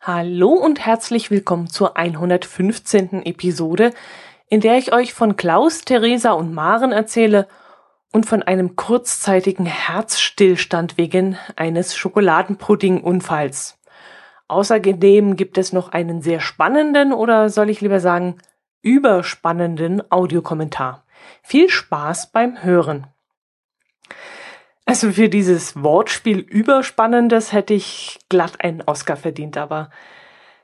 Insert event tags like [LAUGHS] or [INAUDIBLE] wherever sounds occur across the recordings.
Hallo und herzlich willkommen zur 115. Episode, in der ich euch von Klaus, Theresa und Maren erzähle und von einem kurzzeitigen Herzstillstand wegen eines Schokoladenpudding-Unfalls. Außerdem gibt es noch einen sehr spannenden oder soll ich lieber sagen überspannenden Audiokommentar. Viel Spaß beim Hören. Also für dieses Wortspiel Überspannendes hätte ich glatt einen Oscar verdient, aber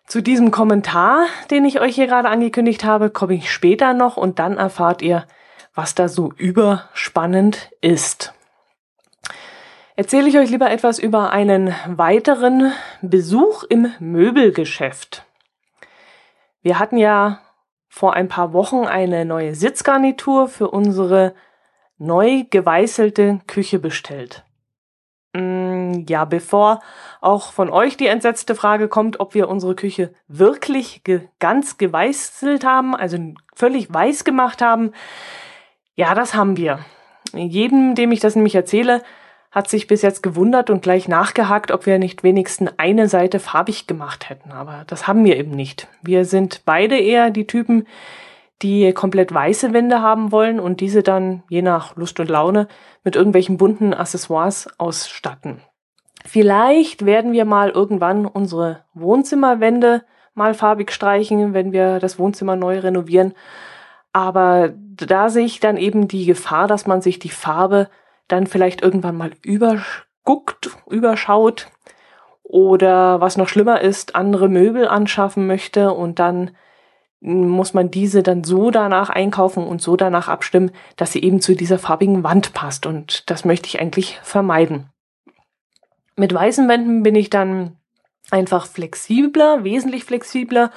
zu diesem Kommentar, den ich euch hier gerade angekündigt habe, komme ich später noch und dann erfahrt ihr, was da so überspannend ist. Erzähle ich euch lieber etwas über einen weiteren Besuch im Möbelgeschäft. Wir hatten ja vor ein paar Wochen eine neue Sitzgarnitur für unsere neu geweißelte Küche bestellt. Mm, ja, bevor auch von euch die entsetzte Frage kommt, ob wir unsere Küche wirklich ge ganz geweißelt haben, also völlig weiß gemacht haben. Ja, das haben wir. Jedem, dem ich das nämlich erzähle, hat sich bis jetzt gewundert und gleich nachgehakt, ob wir nicht wenigstens eine Seite farbig gemacht hätten. Aber das haben wir eben nicht. Wir sind beide eher die Typen, die komplett weiße Wände haben wollen und diese dann je nach Lust und Laune mit irgendwelchen bunten Accessoires ausstatten. Vielleicht werden wir mal irgendwann unsere Wohnzimmerwände mal farbig streichen, wenn wir das Wohnzimmer neu renovieren. Aber da sehe ich dann eben die Gefahr, dass man sich die Farbe dann vielleicht irgendwann mal überguckt, überschaut oder was noch schlimmer ist, andere Möbel anschaffen möchte und dann muss man diese dann so danach einkaufen und so danach abstimmen, dass sie eben zu dieser farbigen Wand passt. Und das möchte ich eigentlich vermeiden. Mit weißen Wänden bin ich dann einfach flexibler, wesentlich flexibler.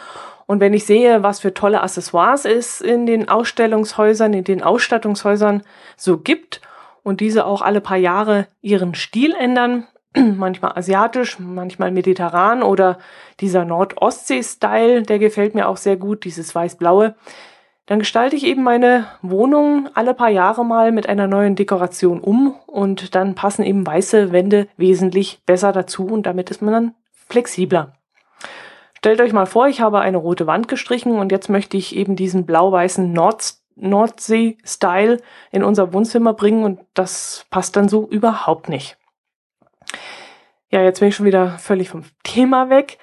Und wenn ich sehe, was für tolle Accessoires es in den Ausstellungshäusern, in den Ausstattungshäusern so gibt und diese auch alle paar Jahre ihren Stil ändern, [CLEARS THROAT] manchmal asiatisch, manchmal mediterran oder dieser Nord-Ostsee-Style, der gefällt mir auch sehr gut, dieses weiß-blaue. Dann gestalte ich eben meine Wohnung alle paar Jahre mal mit einer neuen Dekoration um und dann passen eben weiße Wände wesentlich besser dazu und damit ist man dann flexibler. Stellt euch mal vor, ich habe eine rote Wand gestrichen und jetzt möchte ich eben diesen blau-weißen Nord Nordsee-Style in unser Wohnzimmer bringen und das passt dann so überhaupt nicht. Ja, jetzt bin ich schon wieder völlig vom Thema weg.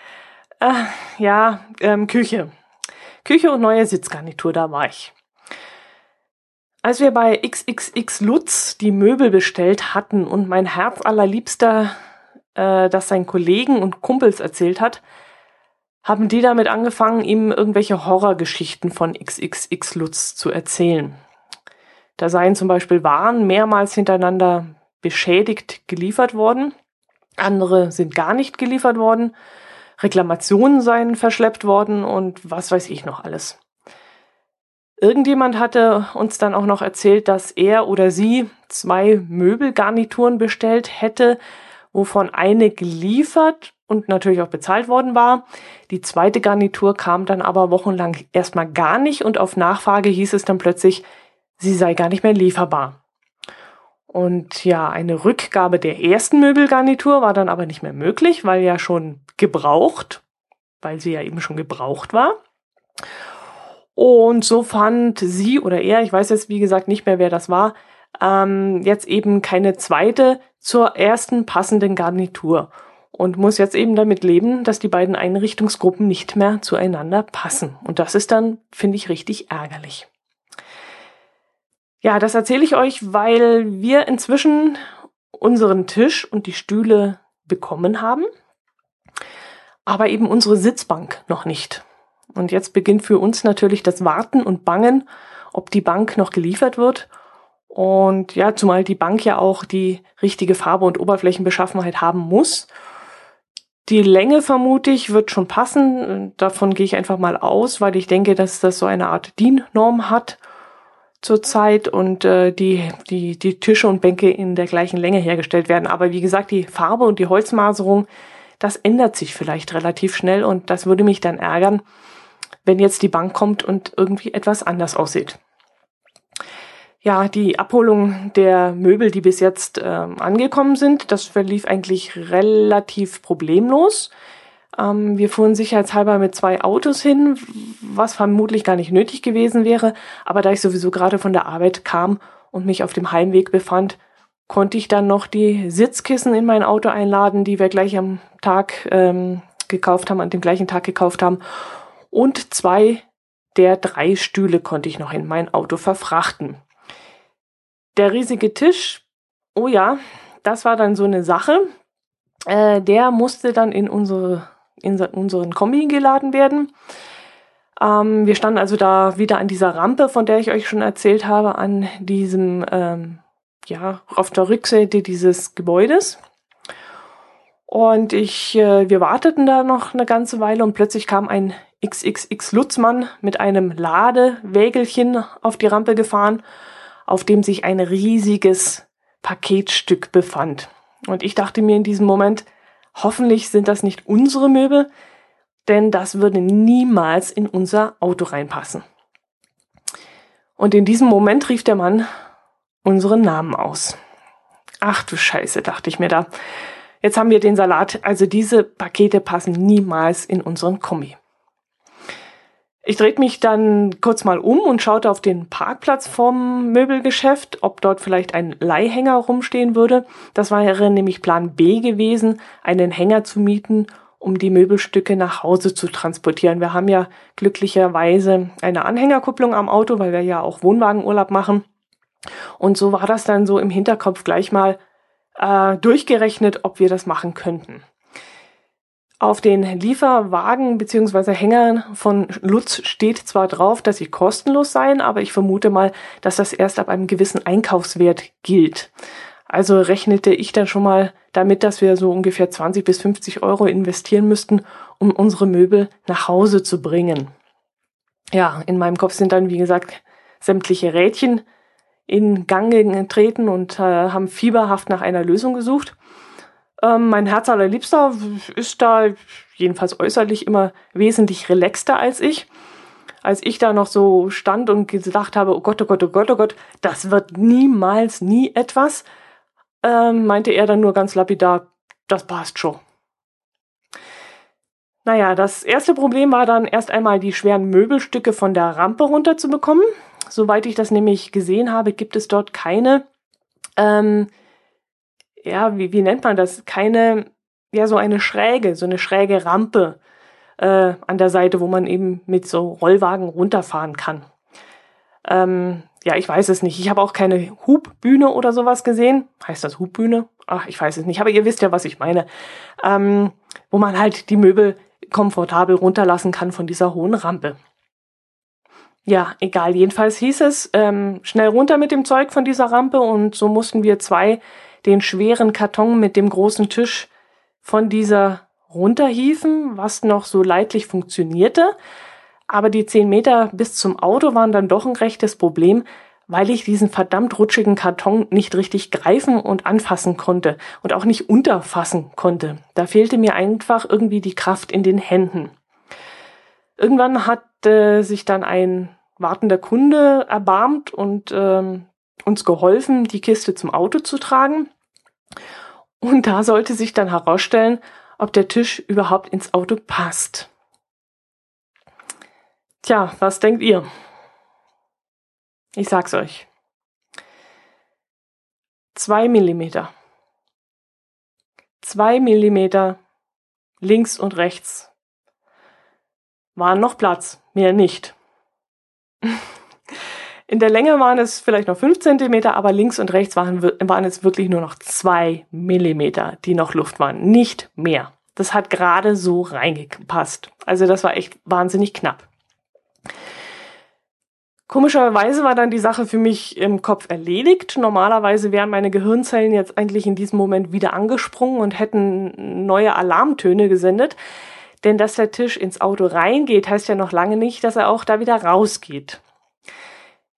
Äh, ja, ähm, Küche. Küche und neue Sitzgarnitur, da war ich. Als wir bei XXX Lutz die Möbel bestellt hatten und mein Herz allerliebster äh, das seinen Kollegen und Kumpels erzählt hat, haben die damit angefangen, ihm irgendwelche Horrorgeschichten von XXX Lutz zu erzählen. Da seien zum Beispiel Waren mehrmals hintereinander beschädigt geliefert worden andere sind gar nicht geliefert worden. Reklamationen seien verschleppt worden und was weiß ich noch alles. Irgendjemand hatte uns dann auch noch erzählt, dass er oder sie zwei Möbelgarnituren bestellt hätte, wovon eine geliefert und natürlich auch bezahlt worden war. Die zweite Garnitur kam dann aber wochenlang erstmal gar nicht und auf Nachfrage hieß es dann plötzlich, sie sei gar nicht mehr lieferbar. Und ja, eine Rückgabe der ersten Möbelgarnitur war dann aber nicht mehr möglich, weil ja schon gebraucht, weil sie ja eben schon gebraucht war. Und so fand sie oder er, ich weiß jetzt wie gesagt nicht mehr, wer das war, ähm, jetzt eben keine zweite zur ersten passenden Garnitur und muss jetzt eben damit leben, dass die beiden Einrichtungsgruppen nicht mehr zueinander passen. Und das ist dann, finde ich, richtig ärgerlich. Ja, das erzähle ich euch, weil wir inzwischen unseren Tisch und die Stühle bekommen haben, aber eben unsere Sitzbank noch nicht. Und jetzt beginnt für uns natürlich das Warten und Bangen, ob die Bank noch geliefert wird. Und ja, zumal die Bank ja auch die richtige Farbe und Oberflächenbeschaffenheit haben muss. Die Länge vermute ich wird schon passen. Davon gehe ich einfach mal aus, weil ich denke, dass das so eine Art DIN-Norm hat zurzeit und äh, die, die, die Tische und Bänke in der gleichen Länge hergestellt werden. Aber wie gesagt, die Farbe und die Holzmaserung, das ändert sich vielleicht relativ schnell und das würde mich dann ärgern, wenn jetzt die Bank kommt und irgendwie etwas anders aussieht. Ja, die Abholung der Möbel, die bis jetzt äh, angekommen sind, das verlief eigentlich relativ problemlos. Ähm, wir fuhren sicherheitshalber mit zwei Autos hin, was vermutlich gar nicht nötig gewesen wäre. Aber da ich sowieso gerade von der Arbeit kam und mich auf dem Heimweg befand, konnte ich dann noch die Sitzkissen in mein Auto einladen, die wir gleich am Tag ähm, gekauft haben, an dem gleichen Tag gekauft haben. Und zwei der drei Stühle konnte ich noch in mein Auto verfrachten. Der riesige Tisch, oh ja, das war dann so eine Sache. Äh, der musste dann in unsere in unseren Kombi geladen werden. Ähm, wir standen also da wieder an dieser Rampe, von der ich euch schon erzählt habe, an diesem, ähm, ja, auf der Rückseite dieses Gebäudes. Und ich, äh, wir warteten da noch eine ganze Weile und plötzlich kam ein XXX Lutzmann mit einem Ladewägelchen auf die Rampe gefahren auf dem sich ein riesiges Paketstück befand. Und ich dachte mir in diesem Moment, hoffentlich sind das nicht unsere Möbel, denn das würde niemals in unser Auto reinpassen. Und in diesem Moment rief der Mann unseren Namen aus. Ach du Scheiße, dachte ich mir da. Jetzt haben wir den Salat, also diese Pakete passen niemals in unseren Kombi. Ich drehte mich dann kurz mal um und schaute auf den Parkplatz vom Möbelgeschäft, ob dort vielleicht ein Leihhänger rumstehen würde. Das wäre nämlich Plan B gewesen, einen Hänger zu mieten, um die Möbelstücke nach Hause zu transportieren. Wir haben ja glücklicherweise eine Anhängerkupplung am Auto, weil wir ja auch Wohnwagenurlaub machen. Und so war das dann so im Hinterkopf gleich mal äh, durchgerechnet, ob wir das machen könnten. Auf den Lieferwagen bzw. Hängern von Lutz steht zwar drauf, dass sie kostenlos seien, aber ich vermute mal, dass das erst ab einem gewissen Einkaufswert gilt. Also rechnete ich dann schon mal damit, dass wir so ungefähr 20 bis 50 Euro investieren müssten, um unsere Möbel nach Hause zu bringen. Ja, in meinem Kopf sind dann, wie gesagt, sämtliche Rädchen in Gang getreten und äh, haben fieberhaft nach einer Lösung gesucht. Ähm, mein Herz allerliebster ist da jedenfalls äußerlich immer wesentlich relaxter als ich. Als ich da noch so stand und gedacht habe, oh Gott, oh Gott, oh Gott, oh Gott, das wird niemals, nie etwas, ähm, meinte er dann nur ganz lapidar, das passt schon. Naja, das erste Problem war dann erst einmal die schweren Möbelstücke von der Rampe runterzubekommen. Soweit ich das nämlich gesehen habe, gibt es dort keine ähm, ja, wie, wie nennt man das? Keine, ja, so eine Schräge, so eine schräge Rampe äh, an der Seite, wo man eben mit so Rollwagen runterfahren kann. Ähm, ja, ich weiß es nicht. Ich habe auch keine Hubbühne oder sowas gesehen. Heißt das Hubbühne? Ach, ich weiß es nicht. Aber ihr wisst ja, was ich meine. Ähm, wo man halt die Möbel komfortabel runterlassen kann von dieser hohen Rampe. Ja, egal. Jedenfalls hieß es, ähm, schnell runter mit dem Zeug von dieser Rampe und so mussten wir zwei den schweren Karton mit dem großen Tisch von dieser runterhiefen, was noch so leidlich funktionierte. Aber die zehn Meter bis zum Auto waren dann doch ein rechtes Problem, weil ich diesen verdammt rutschigen Karton nicht richtig greifen und anfassen konnte und auch nicht unterfassen konnte. Da fehlte mir einfach irgendwie die Kraft in den Händen. Irgendwann hat äh, sich dann ein wartender Kunde erbarmt und ähm, uns geholfen, die Kiste zum Auto zu tragen. Und da sollte sich dann herausstellen, ob der Tisch überhaupt ins Auto passt. Tja, was denkt ihr? Ich sag's euch. Zwei Millimeter. Zwei Millimeter links und rechts. Waren noch Platz, mehr nicht. [LAUGHS] In der Länge waren es vielleicht noch fünf Zentimeter, aber links und rechts waren, waren es wirklich nur noch zwei Millimeter, die noch Luft waren. Nicht mehr. Das hat gerade so reingepasst. Also das war echt wahnsinnig knapp. Komischerweise war dann die Sache für mich im Kopf erledigt. Normalerweise wären meine Gehirnzellen jetzt eigentlich in diesem Moment wieder angesprungen und hätten neue Alarmtöne gesendet. Denn dass der Tisch ins Auto reingeht, heißt ja noch lange nicht, dass er auch da wieder rausgeht.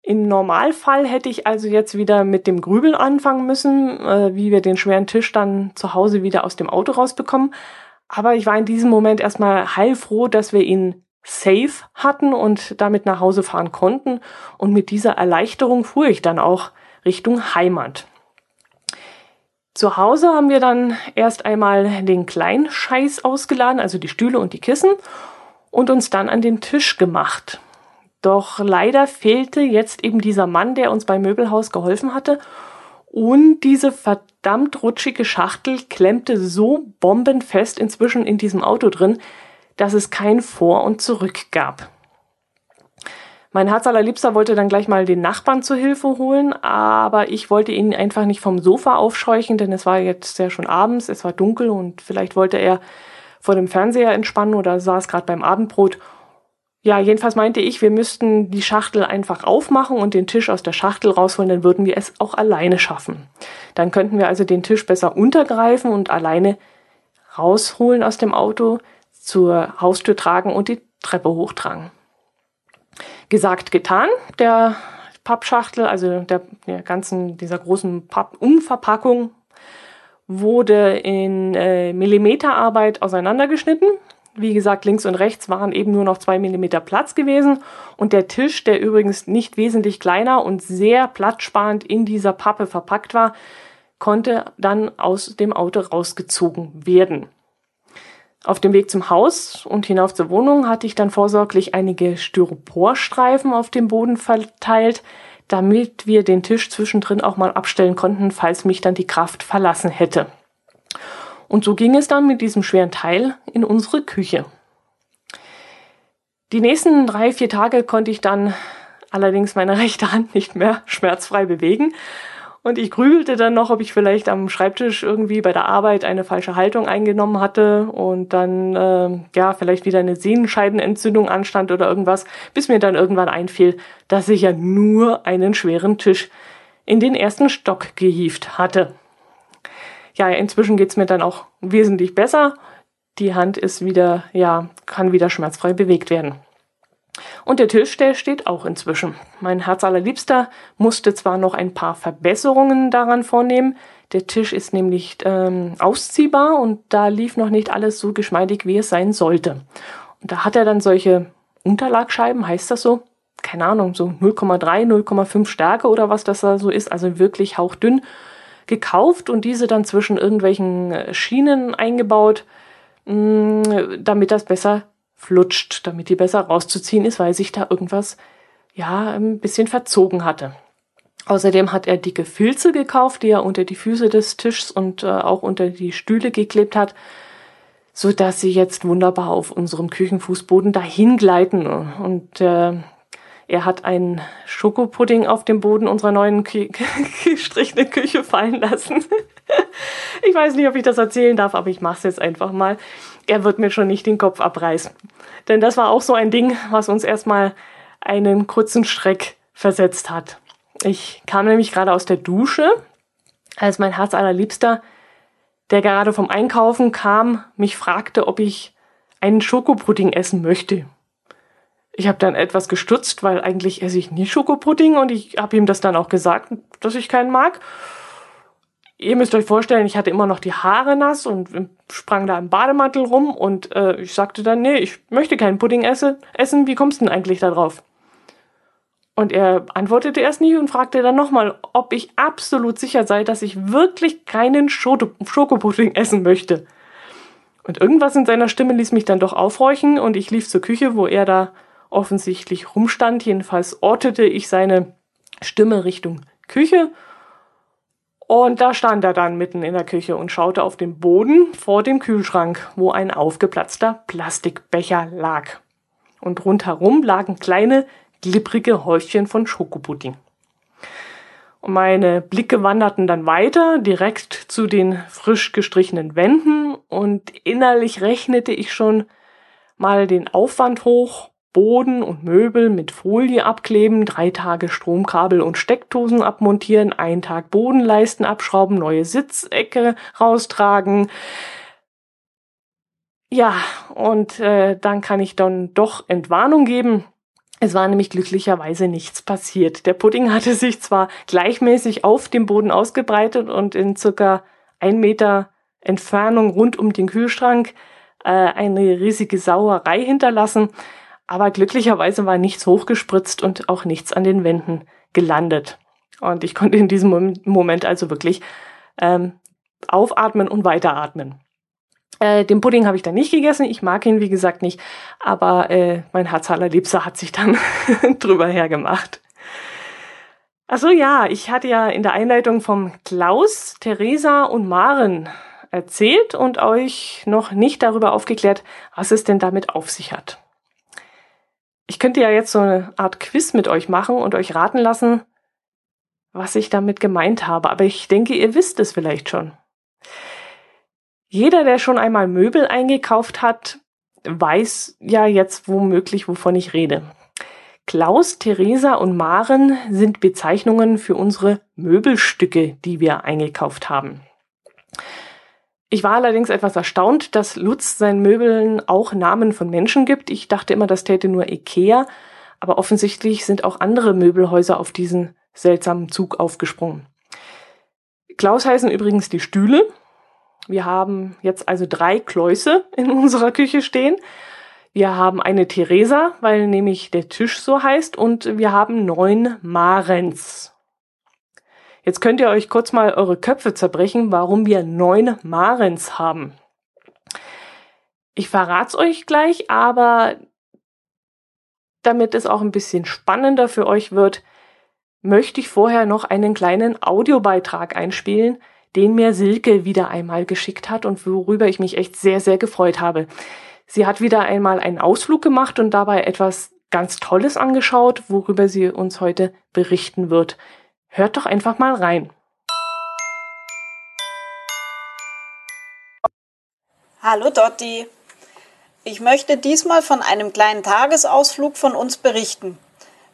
Im Normalfall hätte ich also jetzt wieder mit dem Grübeln anfangen müssen, äh, wie wir den schweren Tisch dann zu Hause wieder aus dem Auto rausbekommen. Aber ich war in diesem Moment erstmal heilfroh, dass wir ihn safe hatten und damit nach Hause fahren konnten. Und mit dieser Erleichterung fuhr ich dann auch Richtung Heimat. Zu Hause haben wir dann erst einmal den kleinen Scheiß ausgeladen, also die Stühle und die Kissen, und uns dann an den Tisch gemacht. Doch leider fehlte jetzt eben dieser Mann, der uns beim Möbelhaus geholfen hatte. Und diese verdammt rutschige Schachtel klemmte so bombenfest inzwischen in diesem Auto drin, dass es kein Vor und Zurück gab. Mein Herz allerliebster wollte dann gleich mal den Nachbarn zur Hilfe holen, aber ich wollte ihn einfach nicht vom Sofa aufscheuchen, denn es war jetzt ja schon abends, es war dunkel und vielleicht wollte er vor dem Fernseher entspannen oder saß gerade beim Abendbrot. Ja, jedenfalls meinte ich, wir müssten die Schachtel einfach aufmachen und den Tisch aus der Schachtel rausholen, dann würden wir es auch alleine schaffen. Dann könnten wir also den Tisch besser untergreifen und alleine rausholen aus dem Auto, zur Haustür tragen und die Treppe hochtragen. Gesagt, getan. Der Pappschachtel, also der, der ganzen, dieser großen Pappumverpackung, wurde in äh, Millimeterarbeit auseinandergeschnitten. Wie gesagt, links und rechts waren eben nur noch zwei Millimeter Platz gewesen. Und der Tisch, der übrigens nicht wesentlich kleiner und sehr platzsparend in dieser Pappe verpackt war, konnte dann aus dem Auto rausgezogen werden. Auf dem Weg zum Haus und hinauf zur Wohnung hatte ich dann vorsorglich einige Styroporstreifen auf dem Boden verteilt, damit wir den Tisch zwischendrin auch mal abstellen konnten, falls mich dann die Kraft verlassen hätte. Und so ging es dann mit diesem schweren Teil in unsere Küche. Die nächsten drei, vier Tage konnte ich dann allerdings meine [LAUGHS] rechte Hand nicht mehr schmerzfrei bewegen und ich grübelte dann noch, ob ich vielleicht am Schreibtisch irgendwie bei der Arbeit eine falsche Haltung eingenommen hatte und dann äh, ja vielleicht wieder eine Sehnenscheidenentzündung anstand oder irgendwas, bis mir dann irgendwann einfiel, dass ich ja nur einen schweren Tisch in den ersten Stock gehieft hatte. Ja, inzwischen geht's mir dann auch wesentlich besser. Die Hand ist wieder, ja, kann wieder schmerzfrei bewegt werden. Und der Tisch, der steht auch inzwischen. Mein Herz allerliebster musste zwar noch ein paar Verbesserungen daran vornehmen. Der Tisch ist nämlich ähm, ausziehbar und da lief noch nicht alles so geschmeidig, wie es sein sollte. Und da hat er dann solche Unterlagscheiben, heißt das so? Keine Ahnung, so 0,3, 0,5 Stärke oder was das da so ist, also wirklich hauchdünn gekauft und diese dann zwischen irgendwelchen äh, Schienen eingebaut, mm, damit das besser flutscht, damit die besser rauszuziehen ist, weil sich da irgendwas ja ein bisschen verzogen hatte. Außerdem hat er dicke Filze gekauft, die er unter die Füße des Tischs und äh, auch unter die Stühle geklebt hat, so dass sie jetzt wunderbar auf unserem Küchenfußboden dahin gleiten. Und äh, er hat einen Schokopudding auf dem Boden unserer neuen [LAUGHS] gestrichenen Küche fallen lassen. [LAUGHS] ich weiß nicht, ob ich das erzählen darf, aber ich mache es jetzt einfach mal er wird mir schon nicht den Kopf abreißen. Denn das war auch so ein Ding, was uns erstmal einen kurzen Schreck versetzt hat. Ich kam nämlich gerade aus der Dusche, als mein Herz allerliebster, der gerade vom Einkaufen kam, mich fragte, ob ich einen Schokopudding essen möchte. Ich habe dann etwas gestutzt, weil eigentlich esse ich nie Schokopudding und ich habe ihm das dann auch gesagt, dass ich keinen mag ihr müsst euch vorstellen, ich hatte immer noch die Haare nass und sprang da im Bademantel rum und äh, ich sagte dann, nee, ich möchte keinen Pudding esse, essen, wie kommst du denn eigentlich da drauf? Und er antwortete erst nicht und fragte dann nochmal, ob ich absolut sicher sei, dass ich wirklich keinen Schokopudding essen möchte. Und irgendwas in seiner Stimme ließ mich dann doch aufhorchen und ich lief zur Küche, wo er da offensichtlich rumstand. Jedenfalls ortete ich seine Stimme Richtung Küche und da stand er dann mitten in der Küche und schaute auf den Boden vor dem Kühlschrank, wo ein aufgeplatzter Plastikbecher lag. Und rundherum lagen kleine, glibbrige Häufchen von Schokopudding. Und meine Blicke wanderten dann weiter, direkt zu den frisch gestrichenen Wänden, und innerlich rechnete ich schon mal den Aufwand hoch, Boden und Möbel mit Folie abkleben, drei Tage Stromkabel und Steckdosen abmontieren, einen Tag Bodenleisten abschrauben, neue Sitzecke raustragen. Ja, und äh, dann kann ich dann doch Entwarnung geben. Es war nämlich glücklicherweise nichts passiert. Der Pudding hatte sich zwar gleichmäßig auf dem Boden ausgebreitet und in circa ein Meter Entfernung rund um den Kühlschrank äh, eine riesige Sauerei hinterlassen, aber glücklicherweise war nichts hochgespritzt und auch nichts an den Wänden gelandet. Und ich konnte in diesem Moment also wirklich ähm, aufatmen und weiteratmen. Äh, den Pudding habe ich dann nicht gegessen. Ich mag ihn, wie gesagt, nicht. Aber äh, mein Herz allerliebster hat sich dann [LAUGHS] drüber hergemacht. Also ja, ich hatte ja in der Einleitung vom Klaus, Theresa und Maren erzählt und euch noch nicht darüber aufgeklärt, was es denn damit auf sich hat. Ich könnte ja jetzt so eine Art Quiz mit euch machen und euch raten lassen, was ich damit gemeint habe, aber ich denke, ihr wisst es vielleicht schon. Jeder, der schon einmal Möbel eingekauft hat, weiß ja jetzt womöglich, wovon ich rede. Klaus, Theresa und Maren sind Bezeichnungen für unsere Möbelstücke, die wir eingekauft haben. Ich war allerdings etwas erstaunt, dass Lutz seinen Möbeln auch Namen von Menschen gibt. Ich dachte immer, das täte nur Ikea, aber offensichtlich sind auch andere Möbelhäuser auf diesen seltsamen Zug aufgesprungen. Klaus heißen übrigens die Stühle. Wir haben jetzt also drei Kläuse in unserer Küche stehen. Wir haben eine Theresa, weil nämlich der Tisch so heißt, und wir haben neun Marens. Jetzt könnt ihr euch kurz mal eure Köpfe zerbrechen, warum wir neun Marens haben. Ich verrat's euch gleich, aber damit es auch ein bisschen spannender für euch wird, möchte ich vorher noch einen kleinen Audiobeitrag einspielen, den mir Silke wieder einmal geschickt hat und worüber ich mich echt sehr, sehr gefreut habe. Sie hat wieder einmal einen Ausflug gemacht und dabei etwas ganz Tolles angeschaut, worüber sie uns heute berichten wird. Hört doch einfach mal rein. Hallo Dotti. Ich möchte diesmal von einem kleinen Tagesausflug von uns berichten.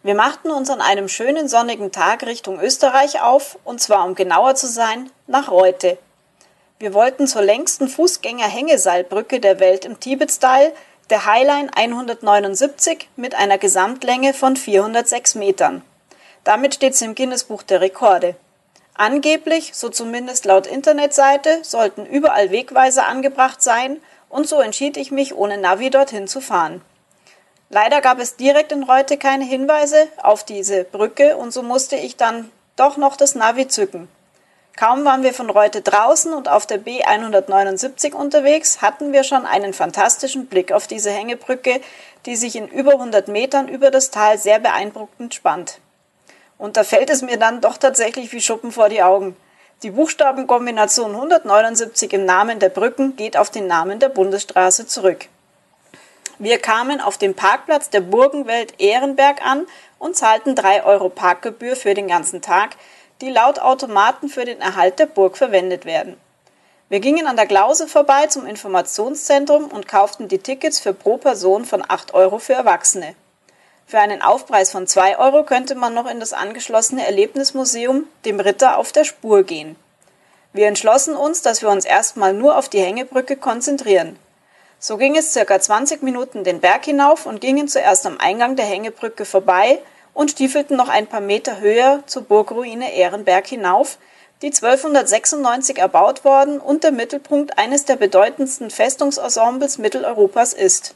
Wir machten uns an einem schönen sonnigen Tag Richtung Österreich auf, und zwar um genauer zu sein, nach Reute. Wir wollten zur längsten Fußgänger-Hängeseilbrücke der Welt im Tibet-Style, der Highline 179 mit einer Gesamtlänge von 406 Metern. Damit steht sie im Guinness-Buch der Rekorde. Angeblich, so zumindest laut Internetseite, sollten überall Wegweiser angebracht sein, und so entschied ich mich, ohne Navi dorthin zu fahren. Leider gab es direkt in Reute keine Hinweise auf diese Brücke und so musste ich dann doch noch das Navi zücken. Kaum waren wir von Reute draußen und auf der B179 unterwegs, hatten wir schon einen fantastischen Blick auf diese Hängebrücke, die sich in über 100 Metern über das Tal sehr beeindruckend spannt. Und da fällt es mir dann doch tatsächlich wie Schuppen vor die Augen. Die Buchstabenkombination 179 im Namen der Brücken geht auf den Namen der Bundesstraße zurück. Wir kamen auf dem Parkplatz der Burgenwelt Ehrenberg an und zahlten drei Euro Parkgebühr für den ganzen Tag, die laut Automaten für den Erhalt der Burg verwendet werden. Wir gingen an der Klause vorbei zum Informationszentrum und kauften die Tickets für pro Person von 8 Euro für Erwachsene. Für einen Aufpreis von 2 Euro könnte man noch in das angeschlossene Erlebnismuseum, dem Ritter auf der Spur, gehen. Wir entschlossen uns, dass wir uns erstmal nur auf die Hängebrücke konzentrieren. So ging es circa 20 Minuten den Berg hinauf und gingen zuerst am Eingang der Hängebrücke vorbei und stiefelten noch ein paar Meter höher zur Burgruine Ehrenberg hinauf, die 1296 erbaut worden und der Mittelpunkt eines der bedeutendsten Festungsensembles Mitteleuropas ist.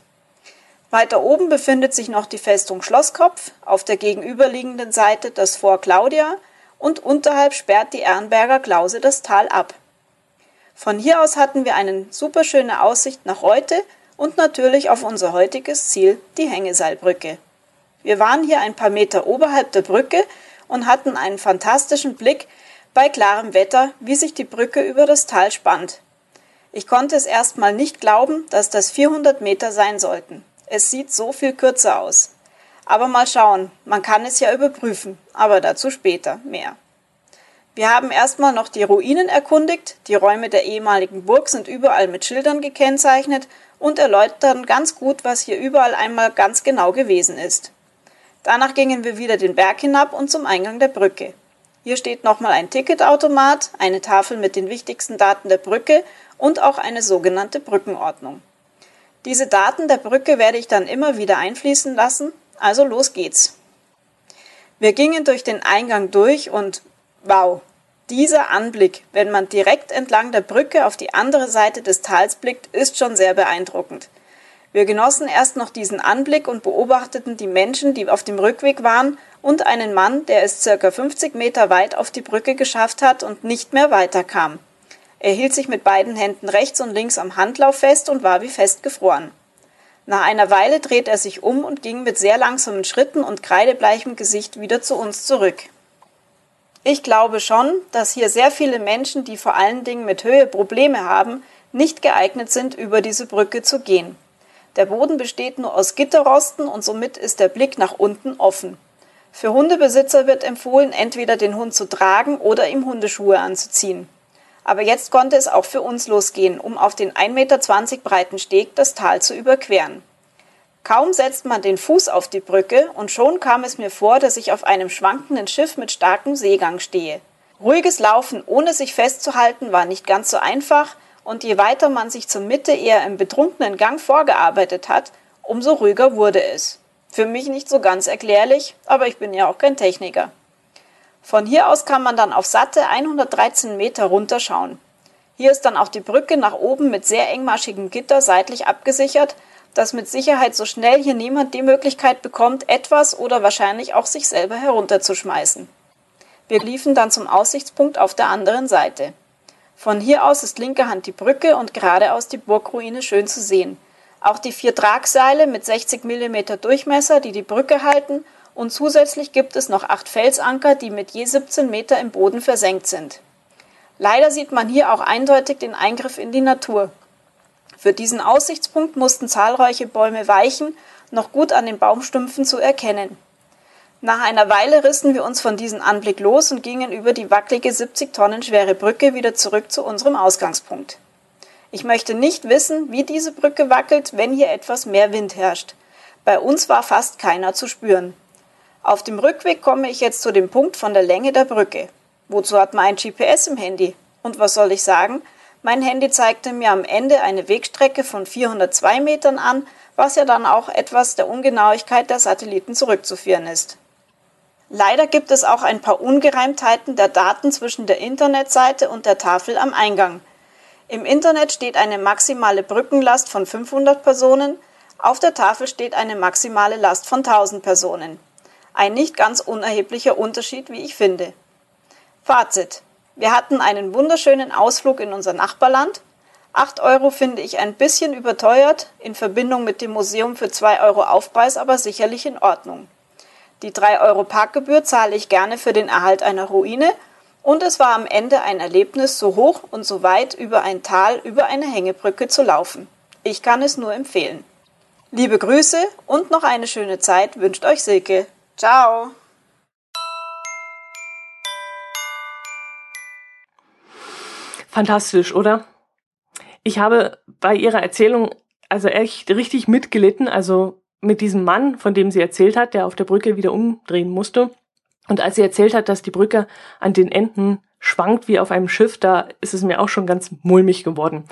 Weiter oben befindet sich noch die Festung Schlosskopf, auf der gegenüberliegenden Seite das Fort Claudia und unterhalb sperrt die Ehrenberger Klause das Tal ab. Von hier aus hatten wir eine superschöne Aussicht nach Reute und natürlich auf unser heutiges Ziel, die Hängeseilbrücke. Wir waren hier ein paar Meter oberhalb der Brücke und hatten einen fantastischen Blick bei klarem Wetter, wie sich die Brücke über das Tal spannt. Ich konnte es erstmal nicht glauben, dass das 400 Meter sein sollten. Es sieht so viel kürzer aus. Aber mal schauen, man kann es ja überprüfen, aber dazu später mehr. Wir haben erstmal noch die Ruinen erkundigt, die Räume der ehemaligen Burg sind überall mit Schildern gekennzeichnet und erläutern ganz gut, was hier überall einmal ganz genau gewesen ist. Danach gingen wir wieder den Berg hinab und zum Eingang der Brücke. Hier steht nochmal ein Ticketautomat, eine Tafel mit den wichtigsten Daten der Brücke und auch eine sogenannte Brückenordnung. Diese Daten der Brücke werde ich dann immer wieder einfließen lassen, also los geht's. Wir gingen durch den Eingang durch und Wow, dieser Anblick, wenn man direkt entlang der Brücke auf die andere Seite des Tals blickt, ist schon sehr beeindruckend. Wir genossen erst noch diesen Anblick und beobachteten die Menschen, die auf dem Rückweg waren, und einen Mann, der es circa 50 Meter weit auf die Brücke geschafft hat und nicht mehr weiterkam. Er hielt sich mit beiden Händen rechts und links am Handlauf fest und war wie festgefroren. Nach einer Weile drehte er sich um und ging mit sehr langsamen Schritten und kreidebleichem Gesicht wieder zu uns zurück. Ich glaube schon, dass hier sehr viele Menschen, die vor allen Dingen mit Höhe Probleme haben, nicht geeignet sind, über diese Brücke zu gehen. Der Boden besteht nur aus Gitterrosten und somit ist der Blick nach unten offen. Für Hundebesitzer wird empfohlen, entweder den Hund zu tragen oder ihm Hundeschuhe anzuziehen. Aber jetzt konnte es auch für uns losgehen, um auf den 1,20 Meter breiten Steg das Tal zu überqueren. Kaum setzt man den Fuß auf die Brücke und schon kam es mir vor, dass ich auf einem schwankenden Schiff mit starkem Seegang stehe. Ruhiges Laufen, ohne sich festzuhalten, war nicht ganz so einfach, und je weiter man sich zur Mitte eher im betrunkenen Gang vorgearbeitet hat, umso ruhiger wurde es. Für mich nicht so ganz erklärlich, aber ich bin ja auch kein Techniker. Von hier aus kann man dann auf satte 113 Meter runterschauen. Hier ist dann auch die Brücke nach oben mit sehr engmaschigem Gitter seitlich abgesichert, dass mit Sicherheit so schnell hier niemand die Möglichkeit bekommt, etwas oder wahrscheinlich auch sich selber herunterzuschmeißen. Wir liefen dann zum Aussichtspunkt auf der anderen Seite. Von hier aus ist linker Hand die Brücke und geradeaus die Burgruine schön zu sehen. Auch die vier Tragseile mit 60 mm Durchmesser, die die Brücke halten, und zusätzlich gibt es noch acht Felsanker, die mit je 17 Meter im Boden versenkt sind. Leider sieht man hier auch eindeutig den Eingriff in die Natur. Für diesen Aussichtspunkt mussten zahlreiche Bäume weichen, noch gut an den Baumstümpfen zu erkennen. Nach einer Weile rissen wir uns von diesem Anblick los und gingen über die wackelige 70 Tonnen schwere Brücke wieder zurück zu unserem Ausgangspunkt. Ich möchte nicht wissen, wie diese Brücke wackelt, wenn hier etwas mehr Wind herrscht. Bei uns war fast keiner zu spüren. Auf dem Rückweg komme ich jetzt zu dem Punkt von der Länge der Brücke. Wozu hat man ein GPS im Handy? Und was soll ich sagen? Mein Handy zeigte mir am Ende eine Wegstrecke von 402 Metern an, was ja dann auch etwas der Ungenauigkeit der Satelliten zurückzuführen ist. Leider gibt es auch ein paar Ungereimtheiten der Daten zwischen der Internetseite und der Tafel am Eingang. Im Internet steht eine maximale Brückenlast von 500 Personen, auf der Tafel steht eine maximale Last von 1000 Personen. Ein nicht ganz unerheblicher Unterschied, wie ich finde. Fazit. Wir hatten einen wunderschönen Ausflug in unser Nachbarland. 8 Euro finde ich ein bisschen überteuert, in Verbindung mit dem Museum für 2 Euro Aufpreis aber sicherlich in Ordnung. Die 3 Euro Parkgebühr zahle ich gerne für den Erhalt einer Ruine und es war am Ende ein Erlebnis, so hoch und so weit über ein Tal über eine Hängebrücke zu laufen. Ich kann es nur empfehlen. Liebe Grüße und noch eine schöne Zeit wünscht euch Silke. Ciao! Fantastisch, oder? Ich habe bei ihrer Erzählung also echt richtig mitgelitten. Also mit diesem Mann, von dem sie erzählt hat, der auf der Brücke wieder umdrehen musste. Und als sie erzählt hat, dass die Brücke an den Enden schwankt wie auf einem Schiff, da ist es mir auch schon ganz mulmig geworden.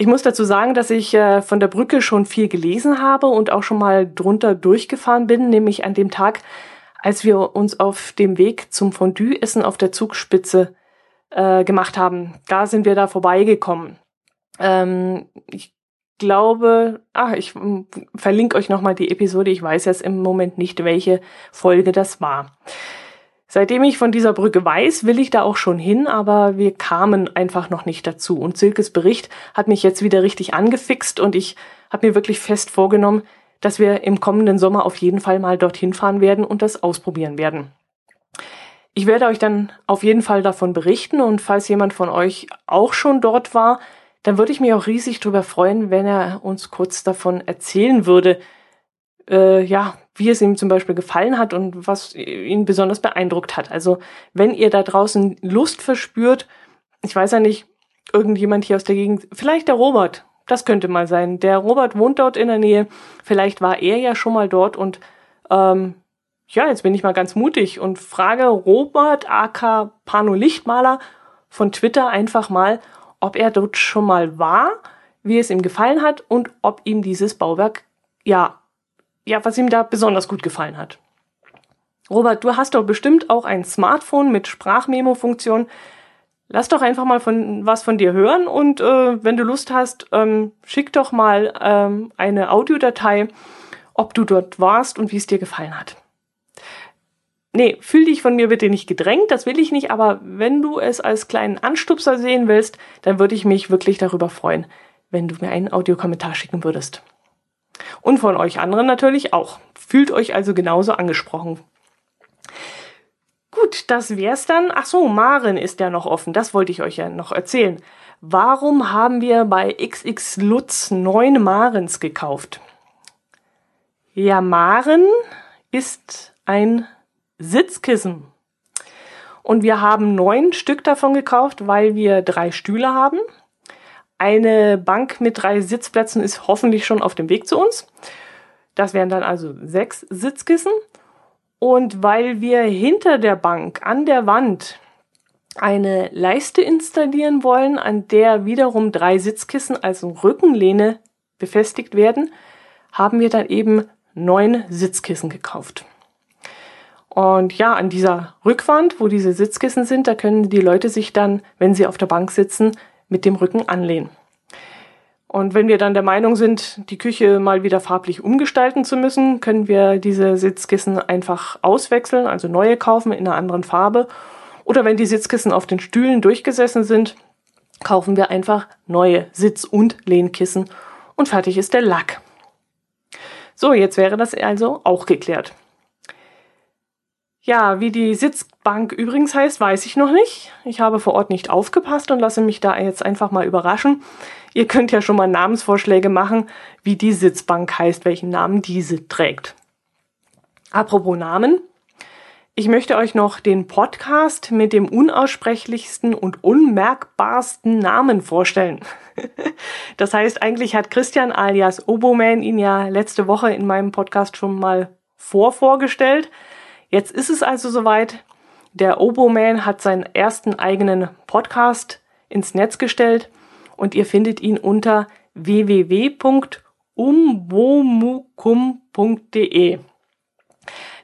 Ich muss dazu sagen, dass ich äh, von der Brücke schon viel gelesen habe und auch schon mal drunter durchgefahren bin, nämlich an dem Tag, als wir uns auf dem Weg zum Fondue-Essen auf der Zugspitze äh, gemacht haben. Da sind wir da vorbeigekommen. Ähm, ich glaube, ah, ich hm, verlinke euch nochmal die Episode. Ich weiß jetzt im Moment nicht, welche Folge das war. Seitdem ich von dieser Brücke weiß, will ich da auch schon hin, aber wir kamen einfach noch nicht dazu. Und Silkes Bericht hat mich jetzt wieder richtig angefixt und ich habe mir wirklich fest vorgenommen, dass wir im kommenden Sommer auf jeden Fall mal dorthin fahren werden und das ausprobieren werden. Ich werde euch dann auf jeden Fall davon berichten und falls jemand von euch auch schon dort war, dann würde ich mich auch riesig darüber freuen, wenn er uns kurz davon erzählen würde, äh, ja, wie es ihm zum Beispiel gefallen hat und was ihn besonders beeindruckt hat. Also wenn ihr da draußen Lust verspürt, ich weiß ja nicht, irgendjemand hier aus der Gegend, vielleicht der Robert, das könnte mal sein. Der Robert wohnt dort in der Nähe, vielleicht war er ja schon mal dort und ähm, ja, jetzt bin ich mal ganz mutig und frage Robert AK Pano Lichtmaler von Twitter einfach mal, ob er dort schon mal war, wie es ihm gefallen hat und ob ihm dieses Bauwerk, ja, ja, was ihm da besonders gut gefallen hat. Robert, du hast doch bestimmt auch ein Smartphone mit Sprachmemo-Funktion. lass doch einfach mal von was von dir hören und äh, wenn du Lust hast, ähm, schick doch mal ähm, eine Audiodatei, ob du dort warst und wie es dir gefallen hat. Nee, fühl dich von mir bitte nicht gedrängt, das will ich nicht, aber wenn du es als kleinen Anstupser sehen willst, dann würde ich mich wirklich darüber freuen, wenn du mir einen Audiokommentar schicken würdest. Und von euch anderen natürlich auch. Fühlt euch also genauso angesprochen. Gut, das wär's dann. Ach so, Maren ist ja noch offen. Das wollte ich euch ja noch erzählen. Warum haben wir bei XX Lutz neun Marens gekauft? Ja, Maren ist ein Sitzkissen. Und wir haben neun Stück davon gekauft, weil wir drei Stühle haben. Eine Bank mit drei Sitzplätzen ist hoffentlich schon auf dem Weg zu uns. Das wären dann also sechs Sitzkissen. Und weil wir hinter der Bank an der Wand eine Leiste installieren wollen, an der wiederum drei Sitzkissen, also Rückenlehne, befestigt werden, haben wir dann eben neun Sitzkissen gekauft. Und ja, an dieser Rückwand, wo diese Sitzkissen sind, da können die Leute sich dann, wenn sie auf der Bank sitzen, mit dem Rücken anlehnen. Und wenn wir dann der Meinung sind, die Küche mal wieder farblich umgestalten zu müssen, können wir diese Sitzkissen einfach auswechseln, also neue kaufen in einer anderen Farbe. Oder wenn die Sitzkissen auf den Stühlen durchgesessen sind, kaufen wir einfach neue Sitz- und Lehnkissen und fertig ist der Lack. So, jetzt wäre das also auch geklärt. Ja, wie die Sitzbank übrigens heißt, weiß ich noch nicht. Ich habe vor Ort nicht aufgepasst und lasse mich da jetzt einfach mal überraschen. Ihr könnt ja schon mal Namensvorschläge machen, wie die Sitzbank heißt, welchen Namen diese trägt. Apropos Namen. Ich möchte euch noch den Podcast mit dem unaussprechlichsten und unmerkbarsten Namen vorstellen. [LAUGHS] das heißt, eigentlich hat Christian alias Oboman ihn ja letzte Woche in meinem Podcast schon mal vorvorgestellt. Jetzt ist es also soweit. Der Oboman hat seinen ersten eigenen Podcast ins Netz gestellt und ihr findet ihn unter www.umwomukum.de.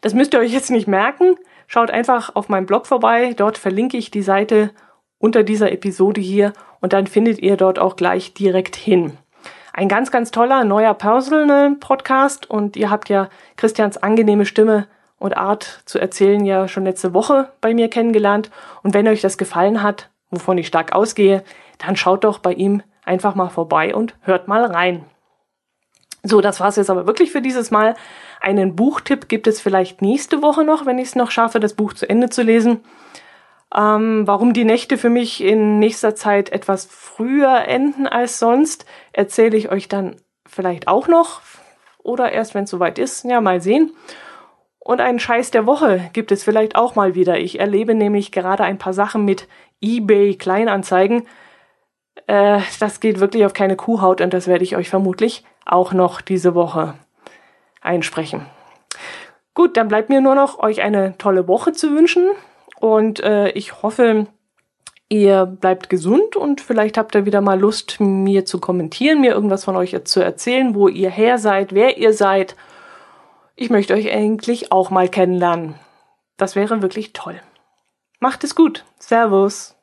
Das müsst ihr euch jetzt nicht merken. Schaut einfach auf meinem Blog vorbei. Dort verlinke ich die Seite unter dieser Episode hier und dann findet ihr dort auch gleich direkt hin. Ein ganz, ganz toller neuer Personal Podcast und ihr habt ja Christians angenehme Stimme und Art zu erzählen ja schon letzte Woche bei mir kennengelernt. Und wenn euch das gefallen hat, wovon ich stark ausgehe, dann schaut doch bei ihm einfach mal vorbei und hört mal rein. So, das war's jetzt aber wirklich für dieses Mal. Einen Buchtipp gibt es vielleicht nächste Woche noch, wenn ich es noch schaffe, das Buch zu Ende zu lesen. Ähm, warum die Nächte für mich in nächster Zeit etwas früher enden als sonst, erzähle ich euch dann vielleicht auch noch. Oder erst, wenn es soweit ist. Ja, mal sehen. Und einen Scheiß der Woche gibt es vielleicht auch mal wieder. Ich erlebe nämlich gerade ein paar Sachen mit eBay Kleinanzeigen. Äh, das geht wirklich auf keine Kuhhaut und das werde ich euch vermutlich auch noch diese Woche einsprechen. Gut, dann bleibt mir nur noch, euch eine tolle Woche zu wünschen und äh, ich hoffe, ihr bleibt gesund und vielleicht habt ihr wieder mal Lust, mir zu kommentieren, mir irgendwas von euch zu erzählen, wo ihr her seid, wer ihr seid ich möchte euch eigentlich auch mal kennenlernen. Das wäre wirklich toll. Macht es gut. Servus.